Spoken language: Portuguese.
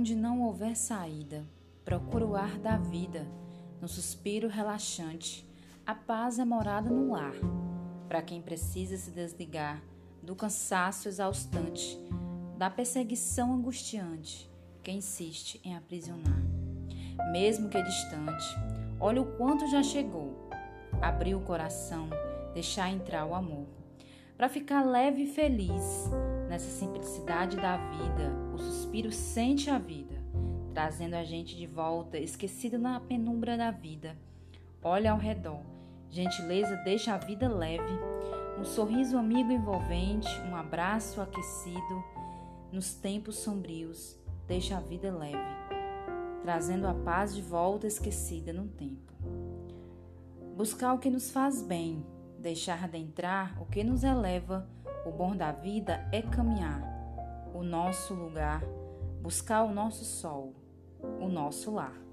onde não houver saída, procura o ar da vida, no suspiro relaxante. A paz é morada no lar, para quem precisa se desligar do cansaço exaustante, da perseguição angustiante que insiste em aprisionar. Mesmo que distante, olha o quanto já chegou. Abrir o coração, deixar entrar o amor. Para ficar leve e feliz, nessa simplicidade da vida, o suspiro sente a vida, trazendo a gente de volta, esquecido na penumbra da vida. Olha ao redor, gentileza deixa a vida leve, um sorriso amigo envolvente, um abraço aquecido, nos tempos sombrios, deixa a vida leve, trazendo a paz de volta esquecida no tempo. Buscar o que nos faz bem, deixar de entrar o que nos eleva, o bom da vida é caminhar, o nosso lugar, buscar o nosso sol, o nosso lar.